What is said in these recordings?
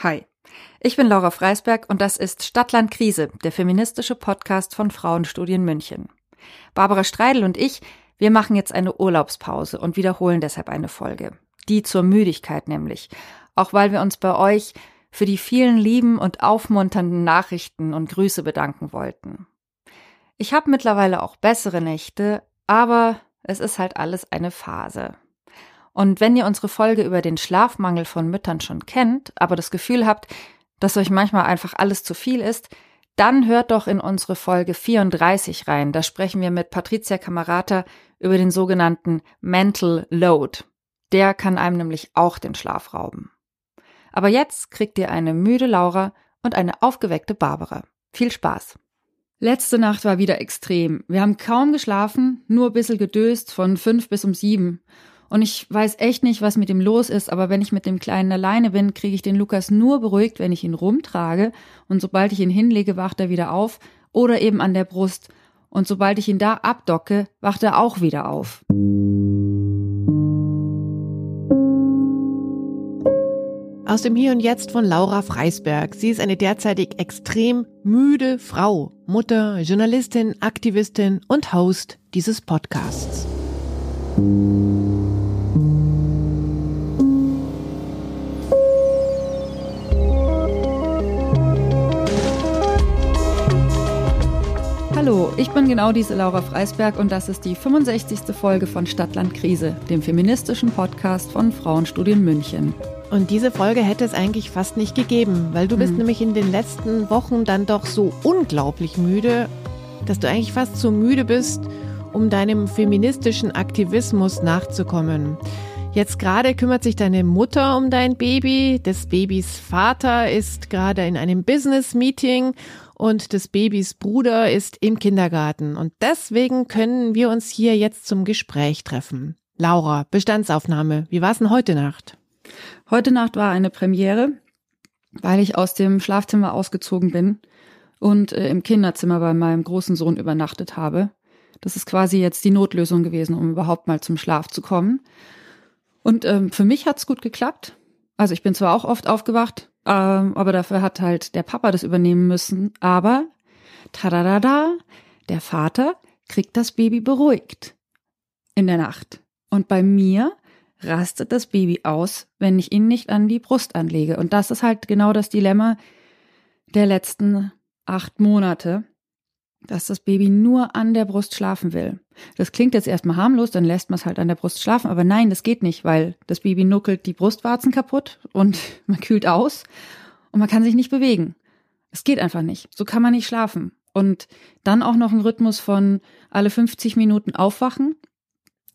Hi, ich bin Laura Freisberg und das ist Stadtland Krise, der feministische Podcast von Frauenstudien München. Barbara Streidel und ich, wir machen jetzt eine Urlaubspause und wiederholen deshalb eine Folge. Die zur Müdigkeit nämlich. Auch weil wir uns bei euch für die vielen lieben und aufmunternden Nachrichten und Grüße bedanken wollten. Ich habe mittlerweile auch bessere Nächte, aber es ist halt alles eine Phase. Und wenn ihr unsere Folge über den Schlafmangel von Müttern schon kennt, aber das Gefühl habt, dass euch manchmal einfach alles zu viel ist, dann hört doch in unsere Folge 34 rein. Da sprechen wir mit Patricia Camerata über den sogenannten Mental Load. Der kann einem nämlich auch den Schlaf rauben. Aber jetzt kriegt ihr eine müde Laura und eine aufgeweckte Barbara. Viel Spaß! Letzte Nacht war wieder extrem. Wir haben kaum geschlafen, nur ein bisschen gedöst von fünf bis um sieben. Und ich weiß echt nicht, was mit ihm los ist, aber wenn ich mit dem Kleinen alleine bin, kriege ich den Lukas nur beruhigt, wenn ich ihn rumtrage. Und sobald ich ihn hinlege, wacht er wieder auf oder eben an der Brust. Und sobald ich ihn da abdocke, wacht er auch wieder auf. Aus dem Hier und Jetzt von Laura Freisberg. Sie ist eine derzeitig extrem müde Frau, Mutter, Journalistin, Aktivistin und Host dieses Podcasts. Hallo, ich bin genau diese Laura Freisberg und das ist die 65. Folge von Stadtland Krise, dem feministischen Podcast von Frauenstudien München. Und diese Folge hätte es eigentlich fast nicht gegeben, weil du bist mhm. nämlich in den letzten Wochen dann doch so unglaublich müde, dass du eigentlich fast zu müde bist, um deinem feministischen Aktivismus nachzukommen. Jetzt gerade kümmert sich deine Mutter um dein Baby, des Babys Vater ist gerade in einem Business-Meeting und des Babys Bruder ist im Kindergarten. Und deswegen können wir uns hier jetzt zum Gespräch treffen. Laura, Bestandsaufnahme, wie war es denn heute Nacht? Heute Nacht war eine Premiere, weil ich aus dem Schlafzimmer ausgezogen bin und äh, im Kinderzimmer bei meinem großen Sohn übernachtet habe. Das ist quasi jetzt die Notlösung gewesen, um überhaupt mal zum Schlaf zu kommen. Und ähm, für mich hat's gut geklappt. Also ich bin zwar auch oft aufgewacht, ähm, aber dafür hat halt der Papa das übernehmen müssen. Aber, tadadada, der Vater kriegt das Baby beruhigt in der Nacht. Und bei mir rastet das Baby aus, wenn ich ihn nicht an die Brust anlege. Und das ist halt genau das Dilemma der letzten acht Monate dass das Baby nur an der Brust schlafen will. Das klingt jetzt erstmal harmlos, dann lässt man es halt an der Brust schlafen, aber nein, das geht nicht, weil das Baby nuckelt die Brustwarzen kaputt und man kühlt aus und man kann sich nicht bewegen. Es geht einfach nicht. So kann man nicht schlafen. Und dann auch noch ein Rhythmus von alle 50 Minuten aufwachen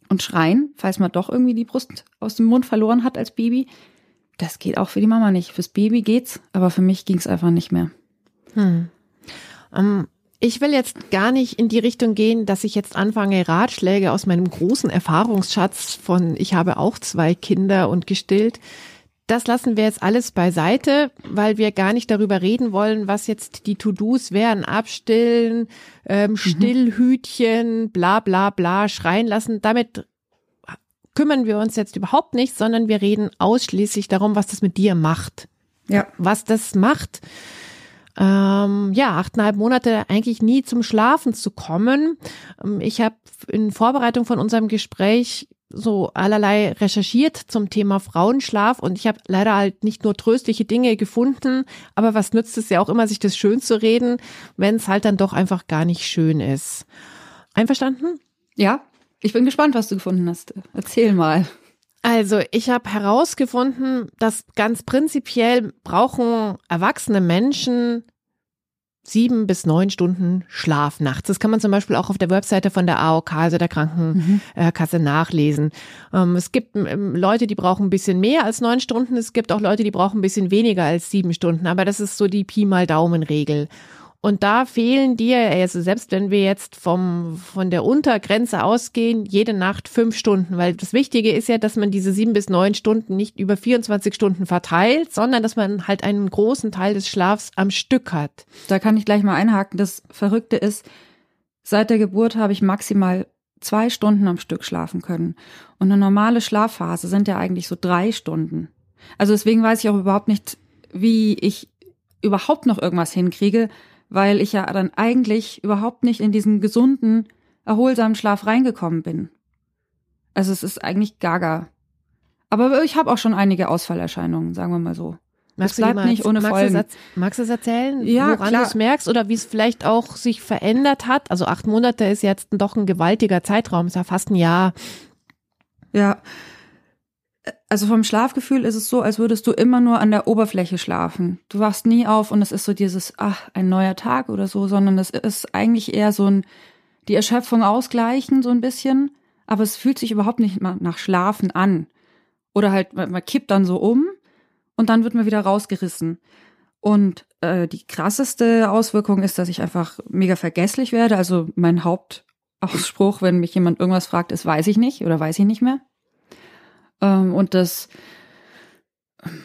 und schreien, falls man doch irgendwie die Brust aus dem Mund verloren hat als Baby. Das geht auch für die Mama nicht. Fürs Baby geht's, aber für mich ging's einfach nicht mehr. Hm. Um, ich will jetzt gar nicht in die Richtung gehen, dass ich jetzt anfange, Ratschläge aus meinem großen Erfahrungsschatz von, ich habe auch zwei Kinder und gestillt. Das lassen wir jetzt alles beiseite, weil wir gar nicht darüber reden wollen, was jetzt die To-Dos wären. Abstillen, ähm, mhm. Stillhütchen, bla bla bla, schreien lassen. Damit kümmern wir uns jetzt überhaupt nicht, sondern wir reden ausschließlich darum, was das mit dir macht. Ja. Was das macht ähm, ja, achteinhalb Monate eigentlich nie zum Schlafen zu kommen. Ähm, ich habe in Vorbereitung von unserem Gespräch so allerlei recherchiert zum Thema Frauenschlaf und ich habe leider halt nicht nur tröstliche Dinge gefunden, aber was nützt es ja auch immer, sich das schön zu reden, wenn es halt dann doch einfach gar nicht schön ist. Einverstanden? Ja, ich bin gespannt, was du gefunden hast. Erzähl mal. Also ich habe herausgefunden, dass ganz prinzipiell brauchen erwachsene Menschen sieben bis neun Stunden Schlaf nachts. Das kann man zum Beispiel auch auf der Webseite von der AOK, also der Krankenkasse, mhm. nachlesen. Ähm, es gibt ähm, Leute, die brauchen ein bisschen mehr als neun Stunden. Es gibt auch Leute, die brauchen ein bisschen weniger als sieben Stunden. Aber das ist so die Pi mal Daumen-Regel. Und da fehlen dir, also selbst wenn wir jetzt vom, von der Untergrenze ausgehen, jede Nacht fünf Stunden, weil das Wichtige ist ja, dass man diese sieben bis neun Stunden nicht über 24 Stunden verteilt, sondern dass man halt einen großen Teil des Schlafs am Stück hat. Da kann ich gleich mal einhaken. Das Verrückte ist, seit der Geburt habe ich maximal zwei Stunden am Stück schlafen können. Und eine normale Schlafphase sind ja eigentlich so drei Stunden. Also deswegen weiß ich auch überhaupt nicht, wie ich überhaupt noch irgendwas hinkriege, weil ich ja dann eigentlich überhaupt nicht in diesen gesunden, erholsamen Schlaf reingekommen bin. Also es ist eigentlich gaga. Aber ich habe auch schon einige Ausfallerscheinungen, sagen wir mal so. Magst es bleibt du nicht ohne magst Folgen. Du, magst du es erzählen, ja, woran du es merkst oder wie es vielleicht auch sich verändert hat? Also acht Monate ist jetzt doch ein gewaltiger Zeitraum, ist ja fast ein Jahr. Ja, also vom Schlafgefühl ist es so, als würdest du immer nur an der Oberfläche schlafen. Du wachst nie auf und es ist so dieses, ach, ein neuer Tag oder so, sondern es ist eigentlich eher so ein, die Erschöpfung ausgleichen, so ein bisschen, aber es fühlt sich überhaupt nicht nach Schlafen an. Oder halt, man kippt dann so um und dann wird man wieder rausgerissen. Und äh, die krasseste Auswirkung ist, dass ich einfach mega vergesslich werde. Also mein Hauptausspruch, wenn mich jemand irgendwas fragt, ist, weiß ich nicht oder weiß ich nicht mehr. Ähm, und das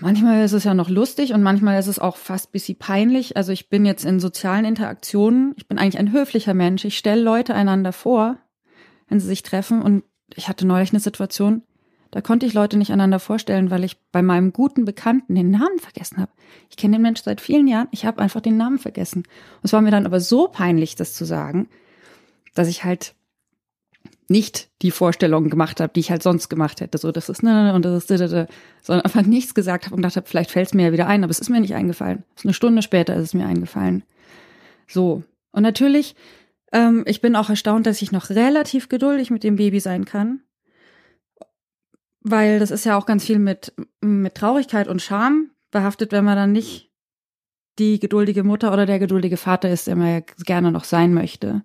manchmal ist es ja noch lustig und manchmal ist es auch fast bisschen peinlich. Also ich bin jetzt in sozialen Interaktionen, ich bin eigentlich ein höflicher Mensch. Ich stelle Leute einander vor, wenn sie sich treffen. Und ich hatte neulich eine Situation, da konnte ich Leute nicht einander vorstellen, weil ich bei meinem guten Bekannten den Namen vergessen habe. Ich kenne den Menschen seit vielen Jahren, ich habe einfach den Namen vergessen. Und es war mir dann aber so peinlich, das zu sagen, dass ich halt nicht die Vorstellungen gemacht habe, die ich halt sonst gemacht hätte. So, das ist ne und das ist ne, sondern einfach nichts gesagt habe und gedacht habe, vielleicht fällt es mir ja wieder ein, aber es ist mir nicht eingefallen. Eine Stunde später ist es mir eingefallen. So. Und natürlich, ähm, ich bin auch erstaunt, dass ich noch relativ geduldig mit dem Baby sein kann weil das ist ja auch ganz viel mit, mit Traurigkeit und Scham behaftet, wenn man dann nicht die geduldige Mutter oder der geduldige Vater ist, der man ja gerne noch sein möchte.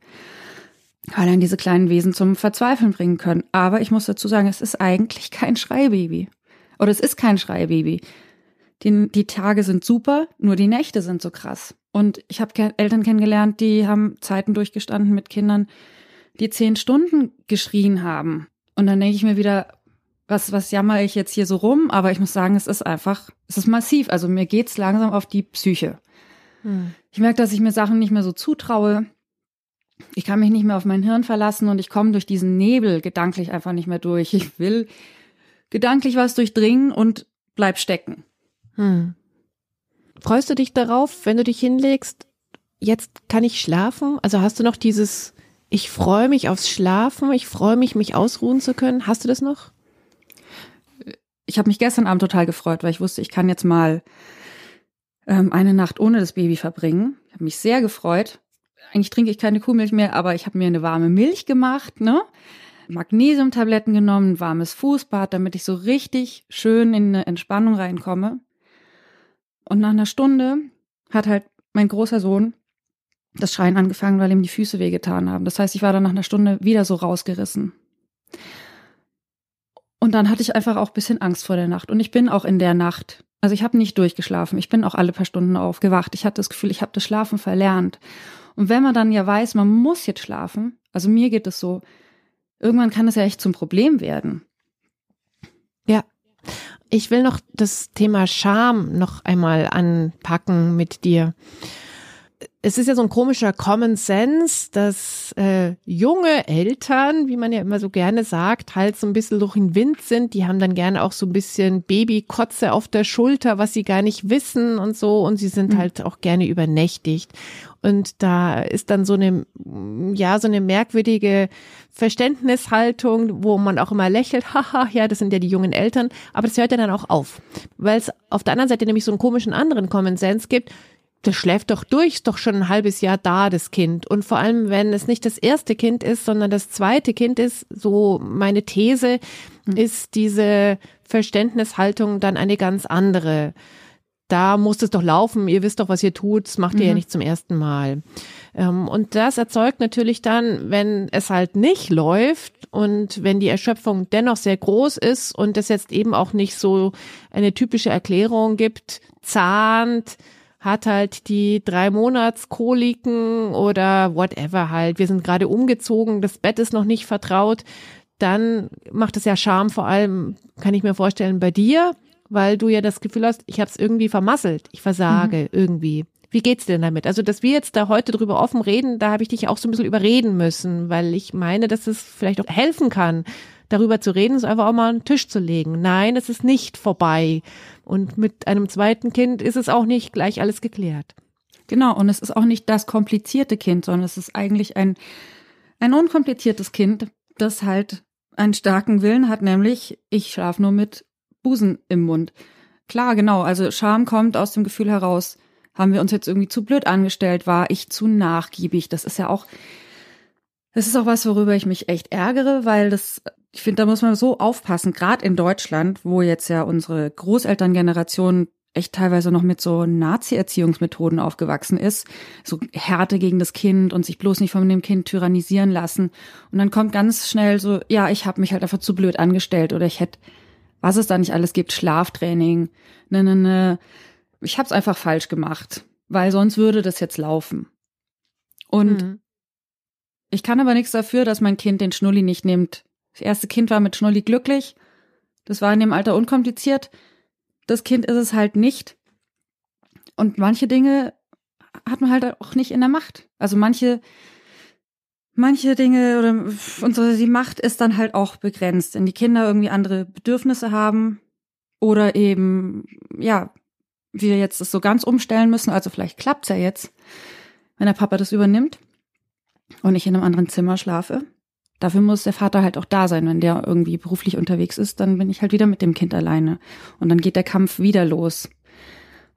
Weil dann diese kleinen Wesen zum Verzweifeln bringen können. Aber ich muss dazu sagen, es ist eigentlich kein Schreibaby. Oder es ist kein Schreibaby. Die, die Tage sind super, nur die Nächte sind so krass. Und ich habe Eltern kennengelernt, die haben Zeiten durchgestanden mit Kindern, die zehn Stunden geschrien haben. Und dann denke ich mir wieder, was, was jammer ich jetzt hier so rum? Aber ich muss sagen, es ist einfach, es ist massiv. Also mir geht's langsam auf die Psyche. Hm. Ich merke, dass ich mir Sachen nicht mehr so zutraue. Ich kann mich nicht mehr auf mein Hirn verlassen und ich komme durch diesen Nebel gedanklich einfach nicht mehr durch. Ich will gedanklich was durchdringen und bleib stecken. Hm. Freust du dich darauf, wenn du dich hinlegst? Jetzt kann ich schlafen? Also hast du noch dieses, ich freue mich aufs Schlafen, ich freue mich, mich ausruhen zu können. Hast du das noch? ich habe mich gestern Abend total gefreut, weil ich wusste, ich kann jetzt mal ähm, eine Nacht ohne das Baby verbringen. Ich habe mich sehr gefreut. Eigentlich trinke ich keine Kuhmilch mehr, aber ich habe mir eine warme Milch gemacht, ne? Magnesiumtabletten genommen, warmes Fußbad, damit ich so richtig schön in eine Entspannung reinkomme. Und nach einer Stunde hat halt mein großer Sohn das Schreien angefangen, weil ihm die Füße wehgetan haben. Das heißt, ich war dann nach einer Stunde wieder so rausgerissen. Und dann hatte ich einfach auch ein bisschen Angst vor der Nacht. Und ich bin auch in der Nacht, also ich habe nicht durchgeschlafen. Ich bin auch alle paar Stunden aufgewacht. Ich hatte das Gefühl, ich habe das Schlafen verlernt. Und wenn man dann ja weiß, man muss jetzt schlafen, also mir geht es so, irgendwann kann es ja echt zum Problem werden. Ja. Ich will noch das Thema Scham noch einmal anpacken mit dir es ist ja so ein komischer Common Sense, dass äh, junge Eltern, wie man ja immer so gerne sagt, halt so ein bisschen durch den Wind sind. Die haben dann gerne auch so ein bisschen Babykotze auf der Schulter, was sie gar nicht wissen und so. Und sie sind mhm. halt auch gerne übernächtigt. Und da ist dann so eine, ja, so eine merkwürdige Verständnishaltung, wo man auch immer lächelt, haha, ja, das sind ja die jungen Eltern. Aber das hört ja dann auch auf. Weil es auf der anderen Seite nämlich so einen komischen anderen Common Sense gibt das schläft doch durch, ist doch schon ein halbes Jahr da, das Kind. Und vor allem, wenn es nicht das erste Kind ist, sondern das zweite Kind ist, so meine These, mhm. ist diese Verständnishaltung dann eine ganz andere. Da muss es doch laufen, ihr wisst doch, was ihr tut, das macht ihr ja mhm. nicht zum ersten Mal. Ähm, und das erzeugt natürlich dann, wenn es halt nicht läuft und wenn die Erschöpfung dennoch sehr groß ist und es jetzt eben auch nicht so eine typische Erklärung gibt, zahnt, hat halt die drei Monatskoliken oder whatever halt. Wir sind gerade umgezogen, das Bett ist noch nicht vertraut. Dann macht es ja Charme, vor allem kann ich mir vorstellen bei dir, weil du ja das Gefühl hast, ich habe es irgendwie vermasselt, ich versage mhm. irgendwie. Wie geht's denn damit? Also, dass wir jetzt da heute drüber offen reden, da habe ich dich auch so ein bisschen überreden müssen, weil ich meine, dass es vielleicht auch helfen kann, darüber zu reden, es einfach auch mal den Tisch zu legen. Nein, es ist nicht vorbei. Und mit einem zweiten Kind ist es auch nicht gleich alles geklärt. Genau, und es ist auch nicht das komplizierte Kind, sondern es ist eigentlich ein, ein unkompliziertes Kind, das halt einen starken Willen hat, nämlich ich schlafe nur mit Busen im Mund. Klar, genau, also Scham kommt aus dem Gefühl heraus, haben wir uns jetzt irgendwie zu blöd angestellt? War ich zu nachgiebig? Das ist ja auch, das ist auch was, worüber ich mich echt ärgere, weil das, ich finde, da muss man so aufpassen, gerade in Deutschland, wo jetzt ja unsere Großelterngeneration echt teilweise noch mit so Nazi-Erziehungsmethoden aufgewachsen ist, so Härte gegen das Kind und sich bloß nicht von dem Kind tyrannisieren lassen. Und dann kommt ganz schnell so, ja, ich habe mich halt einfach zu blöd angestellt oder ich hätte, was es da nicht alles gibt, Schlaftraining, ne, ne, ne, ich habe es einfach falsch gemacht, weil sonst würde das jetzt laufen. Und mhm. ich kann aber nichts dafür, dass mein Kind den Schnulli nicht nimmt. Das erste Kind war mit Schnulli glücklich. Das war in dem Alter unkompliziert. Das Kind ist es halt nicht. Und manche Dinge hat man halt auch nicht in der Macht. Also manche, manche Dinge oder unsere, die Macht ist dann halt auch begrenzt. Wenn die Kinder irgendwie andere Bedürfnisse haben oder eben, ja, wir jetzt das so ganz umstellen müssen. Also vielleicht klappt's ja jetzt, wenn der Papa das übernimmt und ich in einem anderen Zimmer schlafe. Dafür muss der Vater halt auch da sein. Wenn der irgendwie beruflich unterwegs ist, dann bin ich halt wieder mit dem Kind alleine. Und dann geht der Kampf wieder los.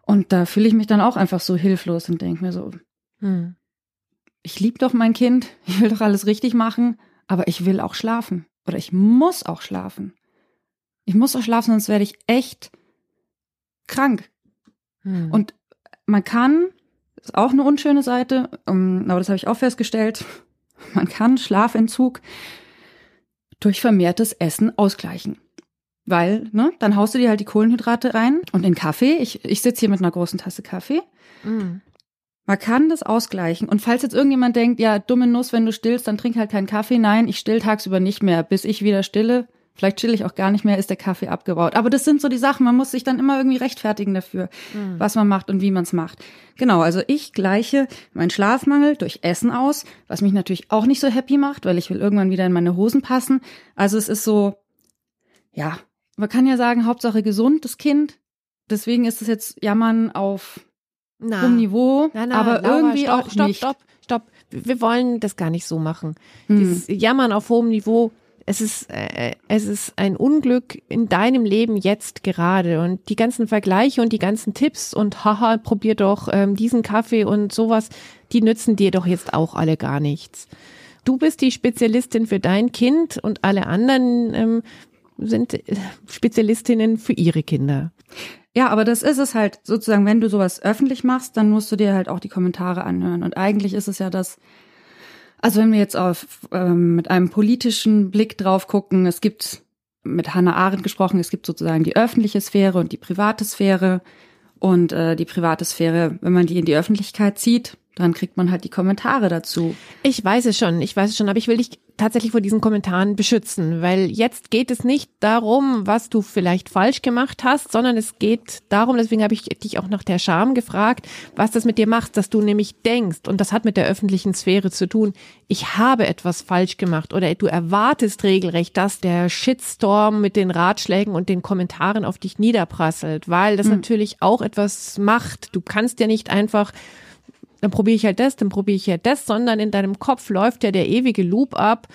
Und da fühle ich mich dann auch einfach so hilflos und denke mir so, hm. ich liebe doch mein Kind, ich will doch alles richtig machen, aber ich will auch schlafen. Oder ich muss auch schlafen. Ich muss auch schlafen, sonst werde ich echt krank. Hm. Und man kann, ist auch eine unschöne Seite, um, aber das habe ich auch festgestellt, man kann Schlafentzug durch vermehrtes Essen ausgleichen. Weil, ne, dann haust du dir halt die Kohlenhydrate rein und den Kaffee. Ich, ich sitze hier mit einer großen Tasse Kaffee. Mm. Man kann das ausgleichen. Und falls jetzt irgendjemand denkt, ja, dumme Nuss, wenn du stillst, dann trink halt keinen Kaffee. Nein, ich still tagsüber nicht mehr, bis ich wieder stille. Vielleicht chill ich auch gar nicht mehr, ist der Kaffee abgebaut. Aber das sind so die Sachen, man muss sich dann immer irgendwie rechtfertigen dafür, mhm. was man macht und wie man es macht. Genau, also ich gleiche meinen Schlafmangel durch Essen aus, was mich natürlich auch nicht so happy macht, weil ich will irgendwann wieder in meine Hosen passen. Also es ist so, ja, man kann ja sagen, Hauptsache gesund, das Kind. Deswegen ist es jetzt Jammern auf na, hohem Niveau, na, na, aber Laura, irgendwie stopp, auch stopp, nicht. Stopp, stopp, stopp. Wir wollen das gar nicht so machen. Hm. Dieses Jammern auf hohem Niveau es ist, äh, es ist ein Unglück in deinem Leben jetzt gerade und die ganzen Vergleiche und die ganzen Tipps und haha, probier doch ähm, diesen Kaffee und sowas, die nützen dir doch jetzt auch alle gar nichts. Du bist die Spezialistin für dein Kind und alle anderen ähm, sind äh, Spezialistinnen für ihre Kinder. Ja, aber das ist es halt sozusagen, wenn du sowas öffentlich machst, dann musst du dir halt auch die Kommentare anhören. Und eigentlich ist es ja das, also wenn wir jetzt auf ähm, mit einem politischen Blick drauf gucken, es gibt mit Hannah Arendt gesprochen, es gibt sozusagen die öffentliche Sphäre und die private Sphäre. Und äh, die private Sphäre, wenn man die in die Öffentlichkeit zieht, dann kriegt man halt die Kommentare dazu. Ich weiß es schon, ich weiß es schon, aber ich will dich tatsächlich vor diesen Kommentaren beschützen, weil jetzt geht es nicht darum, was du vielleicht falsch gemacht hast, sondern es geht darum, deswegen habe ich dich auch nach der Scham gefragt, was das mit dir macht, dass du nämlich denkst, und das hat mit der öffentlichen Sphäre zu tun, ich habe etwas falsch gemacht oder du erwartest regelrecht, dass der Shitstorm mit den Ratschlägen und den Kommentaren auf dich niederprasselt, weil das mhm. natürlich auch etwas macht. Du kannst ja nicht einfach dann probiere ich halt das, dann probiere ich halt das, sondern in deinem Kopf läuft ja der ewige Loop ab.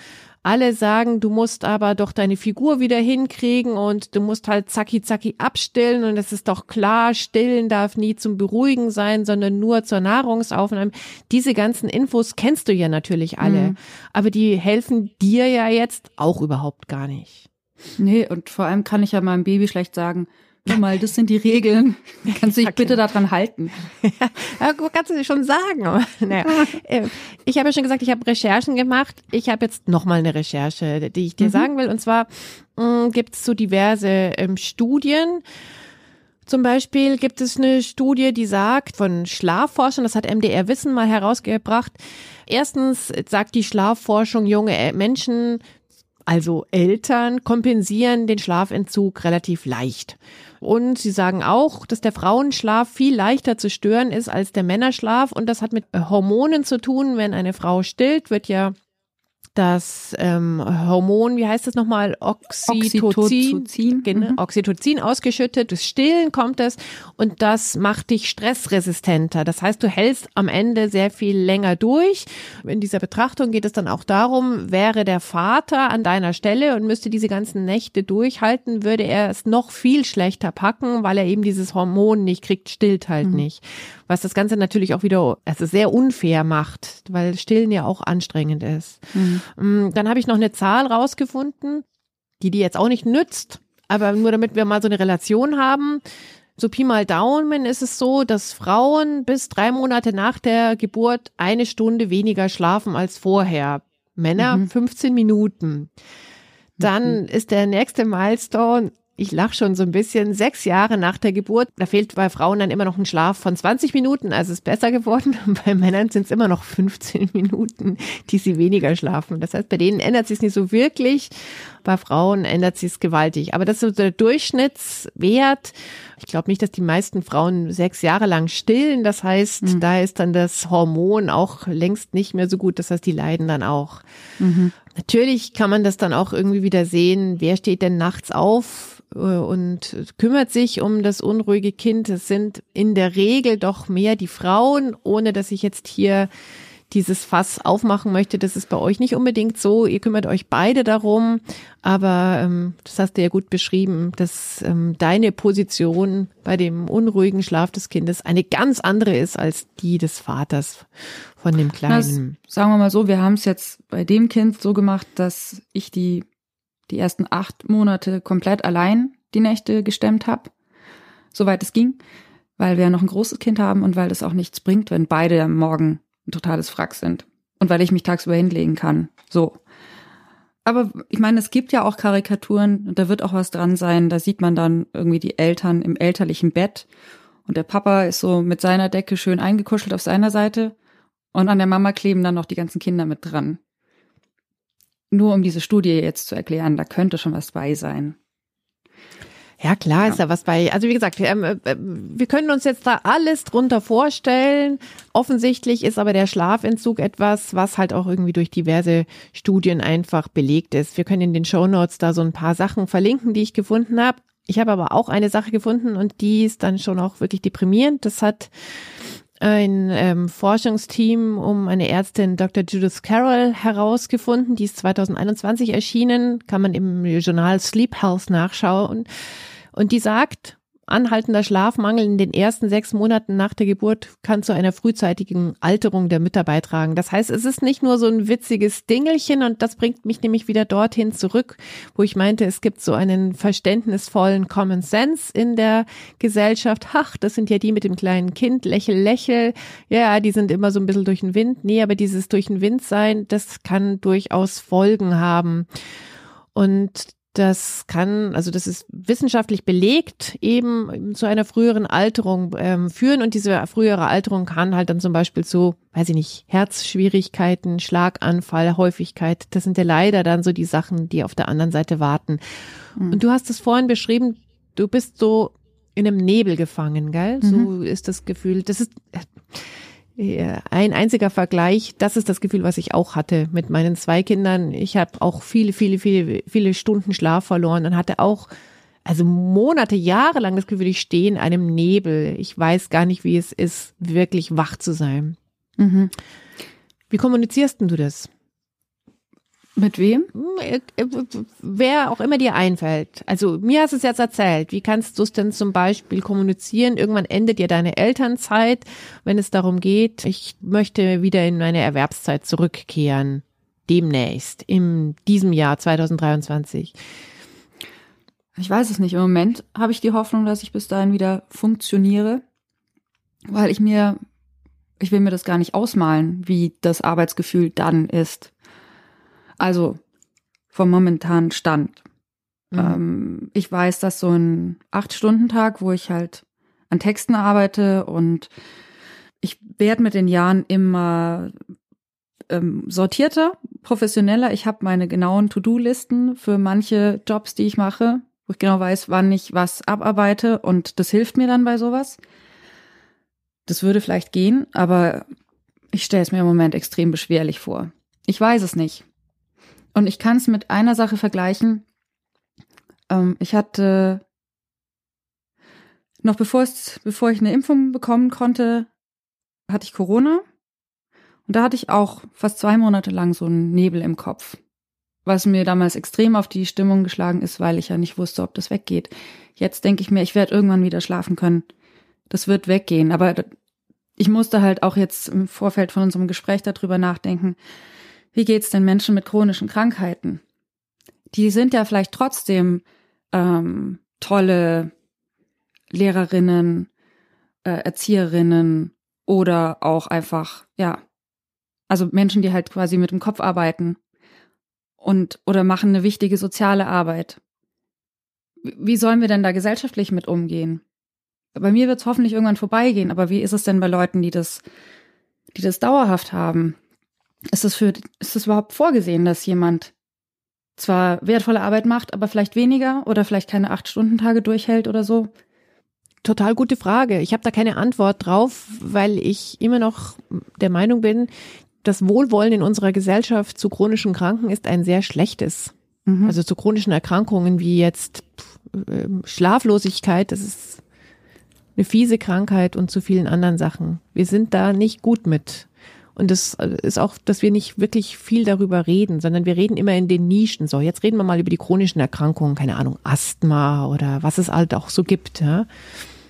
Alle sagen, du musst aber doch deine Figur wieder hinkriegen und du musst halt zacki zacki abstillen und es ist doch klar, stillen darf nie zum Beruhigen sein, sondern nur zur Nahrungsaufnahme. Diese ganzen Infos kennst du ja natürlich alle, mhm. aber die helfen dir ja jetzt auch überhaupt gar nicht. Nee, und vor allem kann ich ja meinem Baby schlecht sagen, Guck mal, das sind die Regeln. Kannst du dich bitte daran halten? ja, kannst du dir schon sagen. Aber, naja. Äh, ich habe ja schon gesagt, ich habe Recherchen gemacht. Ich habe jetzt nochmal eine Recherche, die ich dir mhm. sagen will. Und zwar mm, gibt es so diverse ähm, Studien. Zum Beispiel gibt es eine Studie, die sagt, von Schlafforschern, das hat MDR Wissen mal herausgebracht. Erstens sagt die Schlafforschung, junge Menschen also Eltern, kompensieren den Schlafentzug relativ leicht. Und sie sagen auch, dass der Frauenschlaf viel leichter zu stören ist als der Männerschlaf. Und das hat mit Hormonen zu tun. Wenn eine Frau stillt, wird ja das ähm, Hormon, wie heißt das nochmal? Oxytocin. Oxytocin. Genau, mhm. Oxytocin ausgeschüttet, durch Stillen kommt es und das macht dich stressresistenter. Das heißt, du hältst am Ende sehr viel länger durch. In dieser Betrachtung geht es dann auch darum, wäre der Vater an deiner Stelle und müsste diese ganzen Nächte durchhalten, würde er es noch viel schlechter packen, weil er eben dieses Hormon nicht kriegt, stillt halt mhm. nicht was das Ganze natürlich auch wieder also sehr unfair macht, weil Stillen ja auch anstrengend ist. Mhm. Mm, dann habe ich noch eine Zahl rausgefunden, die die jetzt auch nicht nützt, aber nur damit wir mal so eine Relation haben. So Pi mal Daumen ist es so, dass Frauen bis drei Monate nach der Geburt eine Stunde weniger schlafen als vorher. Männer mhm. 15 Minuten. Dann mhm. ist der nächste Milestone ich lache schon so ein bisschen, sechs Jahre nach der Geburt, da fehlt bei Frauen dann immer noch ein Schlaf von 20 Minuten, also ist besser geworden. Bei Männern sind es immer noch 15 Minuten, die sie weniger schlafen. Das heißt, bei denen ändert sich nicht so wirklich, bei Frauen ändert sich es gewaltig. Aber das ist so der Durchschnittswert. Ich glaube nicht, dass die meisten Frauen sechs Jahre lang stillen. Das heißt, mhm. da ist dann das Hormon auch längst nicht mehr so gut. Das heißt, die leiden dann auch. Mhm. Natürlich kann man das dann auch irgendwie wieder sehen. Wer steht denn nachts auf? Äh, und kümmert sich um das unruhige Kind. Es sind in der Regel doch mehr die Frauen, ohne dass ich jetzt hier dieses Fass aufmachen möchte. Das ist bei euch nicht unbedingt so. Ihr kümmert euch beide darum, aber ähm, das hast du ja gut beschrieben, dass ähm, deine Position bei dem unruhigen Schlaf des Kindes eine ganz andere ist als die des Vaters von dem Kleinen. Das, sagen wir mal so, wir haben es jetzt bei dem Kind so gemacht, dass ich die die ersten acht Monate komplett allein die Nächte gestemmt habe, soweit es ging, weil wir ja noch ein großes Kind haben und weil es auch nichts bringt, wenn beide am Morgen ein totales Frack sind und weil ich mich tagsüber hinlegen kann. So. Aber ich meine, es gibt ja auch Karikaturen und da wird auch was dran sein. Da sieht man dann irgendwie die Eltern im elterlichen Bett und der Papa ist so mit seiner Decke schön eingekuschelt auf seiner Seite und an der Mama kleben dann noch die ganzen Kinder mit dran nur um diese Studie jetzt zu erklären, da könnte schon was bei sein. Ja, klar ja. ist da was bei. Also wie gesagt, wir, ähm, äh, wir können uns jetzt da alles drunter vorstellen. Offensichtlich ist aber der Schlafentzug etwas, was halt auch irgendwie durch diverse Studien einfach belegt ist. Wir können in den Show Notes da so ein paar Sachen verlinken, die ich gefunden habe. Ich habe aber auch eine Sache gefunden und die ist dann schon auch wirklich deprimierend. Das hat ein ähm, Forschungsteam um eine Ärztin Dr. Judith Carroll herausgefunden. Die ist 2021 erschienen, kann man im Journal Sleep Health nachschauen. Und die sagt, Anhaltender Schlafmangel in den ersten sechs Monaten nach der Geburt kann zu einer frühzeitigen Alterung der Mütter beitragen. Das heißt, es ist nicht nur so ein witziges Dingelchen und das bringt mich nämlich wieder dorthin zurück, wo ich meinte, es gibt so einen verständnisvollen Common Sense in der Gesellschaft. Ach, das sind ja die mit dem kleinen Kind, lächel, lächel. Ja, die sind immer so ein bisschen durch den Wind. Nee, aber dieses durch den Wind sein, das kann durchaus Folgen haben. Und das kann, also das ist wissenschaftlich belegt, eben zu einer früheren Alterung ähm, führen. Und diese frühere Alterung kann halt dann zum Beispiel zu, weiß ich nicht, Herzschwierigkeiten, Schlaganfall, Häufigkeit. Das sind ja leider dann so die Sachen, die auf der anderen Seite warten. Mhm. Und du hast es vorhin beschrieben, du bist so in einem Nebel gefangen, gell? Mhm. So ist das Gefühl. Das ist, ein einziger Vergleich, das ist das Gefühl, was ich auch hatte mit meinen zwei Kindern. Ich habe auch viele, viele, viele, viele Stunden Schlaf verloren und hatte auch also Monate, Jahre lang das Gefühl, ich stehe in einem Nebel. Ich weiß gar nicht, wie es ist, wirklich wach zu sein. Mhm. Wie kommunizierst denn du das? Mit wem? Hm, äh, wer auch immer dir einfällt. Also mir hast du es jetzt erzählt. Wie kannst du es denn zum Beispiel kommunizieren? Irgendwann endet ja deine Elternzeit, wenn es darum geht, ich möchte wieder in meine Erwerbszeit zurückkehren. Demnächst, in diesem Jahr 2023. Ich weiß es nicht. Im Moment habe ich die Hoffnung, dass ich bis dahin wieder funktioniere, weil ich mir, ich will mir das gar nicht ausmalen, wie das Arbeitsgefühl dann ist. Also vom momentanen Stand. Mhm. Ähm, ich weiß, dass so ein Acht-Stunden-Tag, wo ich halt an Texten arbeite und ich werde mit den Jahren immer ähm, sortierter, professioneller. Ich habe meine genauen To-Do-Listen für manche Jobs, die ich mache, wo ich genau weiß, wann ich was abarbeite und das hilft mir dann bei sowas. Das würde vielleicht gehen, aber ich stelle es mir im Moment extrem beschwerlich vor. Ich weiß es nicht. Und ich kann es mit einer Sache vergleichen. Ähm, ich hatte noch bevor, es, bevor ich eine Impfung bekommen konnte, hatte ich Corona. Und da hatte ich auch fast zwei Monate lang so einen Nebel im Kopf. Was mir damals extrem auf die Stimmung geschlagen ist, weil ich ja nicht wusste, ob das weggeht. Jetzt denke ich mir, ich werde irgendwann wieder schlafen können. Das wird weggehen. Aber ich musste halt auch jetzt im Vorfeld von unserem Gespräch darüber nachdenken, wie geht's den Menschen mit chronischen Krankheiten? Die sind ja vielleicht trotzdem ähm, tolle Lehrerinnen, äh, Erzieherinnen oder auch einfach, ja, also Menschen, die halt quasi mit dem Kopf arbeiten und oder machen eine wichtige soziale Arbeit. Wie sollen wir denn da gesellschaftlich mit umgehen? Bei mir wird es hoffentlich irgendwann vorbeigehen, aber wie ist es denn bei Leuten, die das, die das dauerhaft haben? Ist es für, ist es überhaupt vorgesehen, dass jemand zwar wertvolle Arbeit macht, aber vielleicht weniger oder vielleicht keine acht Stunden Tage durchhält oder so? Total gute Frage. Ich habe da keine Antwort drauf, weil ich immer noch der Meinung bin, das Wohlwollen in unserer Gesellschaft zu chronischen Kranken ist ein sehr schlechtes. Mhm. Also zu chronischen Erkrankungen wie jetzt ähm, Schlaflosigkeit, das ist eine fiese Krankheit und zu vielen anderen Sachen. Wir sind da nicht gut mit. Und das äh, ist auch, dass wir nicht wirklich viel darüber reden, sondern wir reden immer in den Nischen. So, jetzt reden wir mal über die chronischen Erkrankungen, keine Ahnung, Asthma oder was es halt auch so gibt. Ja.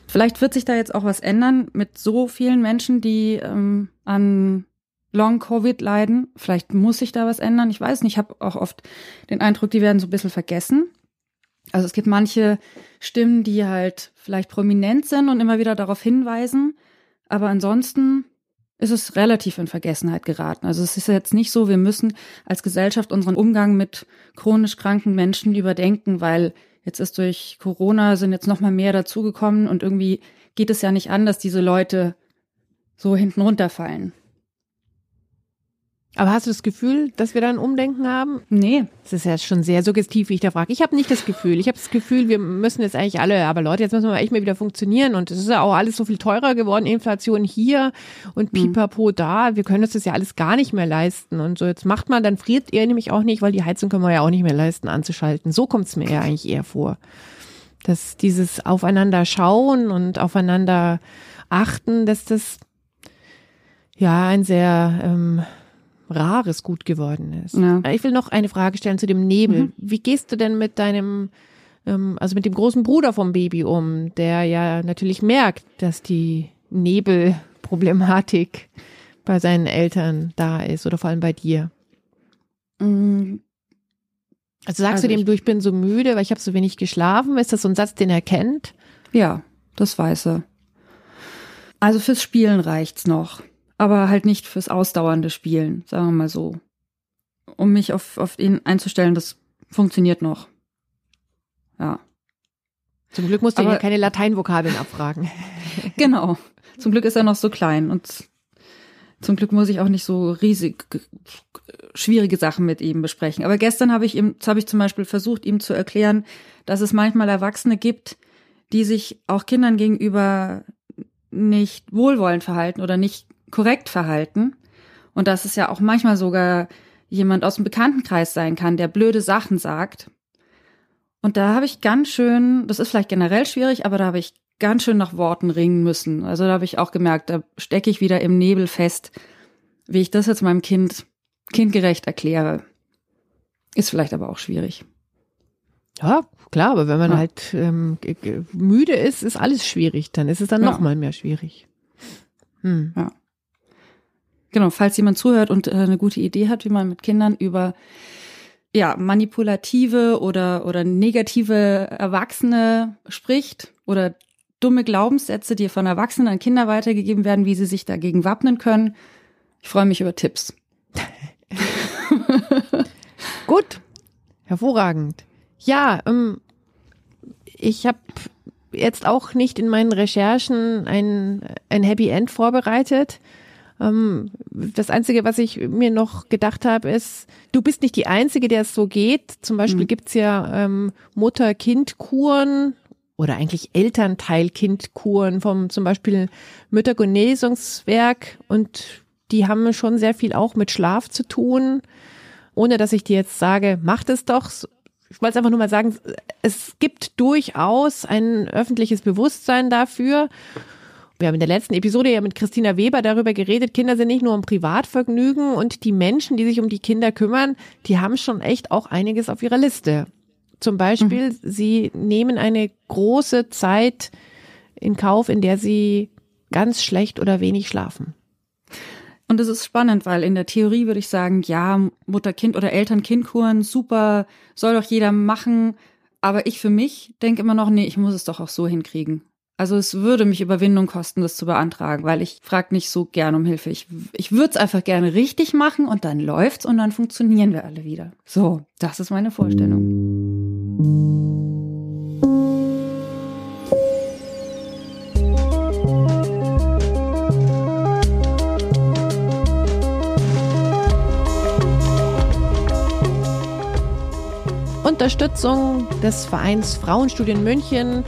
Vielleicht wird sich da jetzt auch was ändern mit so vielen Menschen, die ähm, an Long-Covid leiden. Vielleicht muss sich da was ändern. Ich weiß nicht. Ich habe auch oft den Eindruck, die werden so ein bisschen vergessen. Also es gibt manche Stimmen, die halt vielleicht prominent sind und immer wieder darauf hinweisen. Aber ansonsten ist es relativ in Vergessenheit geraten. Also es ist jetzt nicht so, wir müssen als Gesellschaft unseren Umgang mit chronisch kranken Menschen überdenken, weil jetzt ist durch Corona sind jetzt noch mal mehr dazugekommen und irgendwie geht es ja nicht an, dass diese Leute so hinten runterfallen. Aber hast du das Gefühl, dass wir da ein Umdenken haben? Nee. Das ist ja schon sehr suggestiv, wie ich da frage. Ich habe nicht das Gefühl. Ich habe das Gefühl, wir müssen jetzt eigentlich alle, aber Leute, jetzt müssen wir echt mal wieder funktionieren. Und es ist ja auch alles so viel teurer geworden. Inflation hier und mhm. pipapo mhm. da. Wir können uns das ja alles gar nicht mehr leisten. Und so jetzt macht man, dann friert ihr nämlich auch nicht, weil die Heizung können wir ja auch nicht mehr leisten, anzuschalten. So kommt es mir ja eigentlich eher vor. Dass dieses Aufeinander schauen und aufeinander achten, dass das ja ein sehr... Ähm, rares Gut geworden ist. Ja. Ich will noch eine Frage stellen zu dem Nebel. Mhm. Wie gehst du denn mit deinem, ähm, also mit dem großen Bruder vom Baby um, der ja natürlich merkt, dass die Nebelproblematik bei seinen Eltern da ist oder vor allem bei dir? Mhm. Also sagst also du dem, du, ich bin so müde, weil ich habe so wenig geschlafen? Ist das so ein Satz, den er kennt? Ja, das weiß er. Also fürs Spielen reicht's noch aber halt nicht fürs ausdauernde Spielen, sagen wir mal so. Um mich auf, auf ihn einzustellen, das funktioniert noch. Ja. Zum Glück musst du aber, ja keine Lateinvokabeln abfragen. genau. Zum Glück ist er noch so klein und zum Glück muss ich auch nicht so riesig schwierige Sachen mit ihm besprechen. Aber gestern habe ich ihm, habe ich zum Beispiel versucht, ihm zu erklären, dass es manchmal Erwachsene gibt, die sich auch Kindern gegenüber nicht wohlwollend verhalten oder nicht korrekt verhalten und dass es ja auch manchmal sogar jemand aus dem Bekanntenkreis sein kann, der blöde Sachen sagt. Und da habe ich ganz schön, das ist vielleicht generell schwierig, aber da habe ich ganz schön nach Worten ringen müssen. Also da habe ich auch gemerkt, da stecke ich wieder im Nebel fest, wie ich das jetzt meinem Kind kindgerecht erkläre. Ist vielleicht aber auch schwierig. Ja, klar, aber wenn man ja. halt ähm, müde ist, ist alles schwierig. Dann ist es dann ja. noch mal mehr schwierig. Hm. Ja. Genau, falls jemand zuhört und äh, eine gute Idee hat, wie man mit Kindern über ja, manipulative oder, oder negative Erwachsene spricht oder dumme Glaubenssätze, die von Erwachsenen an Kinder weitergegeben werden, wie sie sich dagegen wappnen können. Ich freue mich über Tipps. Gut, hervorragend. Ja, ähm, ich habe jetzt auch nicht in meinen Recherchen ein, ein Happy End vorbereitet. Ähm, das Einzige, was ich mir noch gedacht habe, ist, du bist nicht die Einzige, der es so geht. Zum Beispiel mhm. gibt's ja ähm, Mutter-Kind-Kuren oder eigentlich Elternteil-Kind-Kuren vom zum Beispiel Müttergenesungswerk und die haben schon sehr viel auch mit Schlaf zu tun. Ohne dass ich dir jetzt sage, mach das doch. Ich wollte es einfach nur mal sagen, es gibt durchaus ein öffentliches Bewusstsein dafür. Wir haben in der letzten Episode ja mit Christina Weber darüber geredet, Kinder sind nicht nur ein Privatvergnügen und die Menschen, die sich um die Kinder kümmern, die haben schon echt auch einiges auf ihrer Liste. Zum Beispiel, mhm. sie nehmen eine große Zeit in Kauf, in der sie ganz schlecht oder wenig schlafen. Und es ist spannend, weil in der Theorie würde ich sagen, ja, Mutter-Kind- oder Eltern-Kind-Kuren, super, soll doch jeder machen. Aber ich für mich denke immer noch, nee, ich muss es doch auch so hinkriegen. Also es würde mich Überwindung kosten, das zu beantragen, weil ich frage nicht so gern um Hilfe. Ich, ich würde es einfach gerne richtig machen und dann läuft's und dann funktionieren wir alle wieder. So, das ist meine Vorstellung. Unterstützung des Vereins Frauenstudien München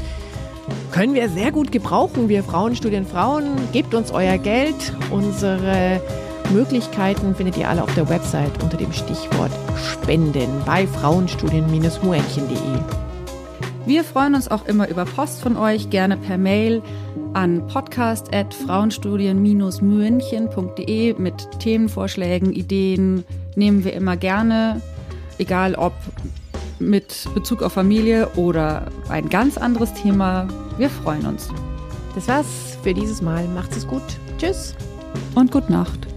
können wir sehr gut gebrauchen. Wir Frauenstudien Frauen, gebt uns euer Geld. Unsere Möglichkeiten findet ihr alle auf der Website unter dem Stichwort Spenden bei frauenstudien-muenchen.de. Wir freuen uns auch immer über Post von euch, gerne per Mail an podcast.frauenstudien-münchen.de mit Themenvorschlägen, Ideen nehmen wir immer gerne, egal ob mit Bezug auf Familie oder ein ganz anderes Thema. Wir freuen uns. Das war's für dieses Mal. Macht's es gut. Tschüss. Und gute Nacht.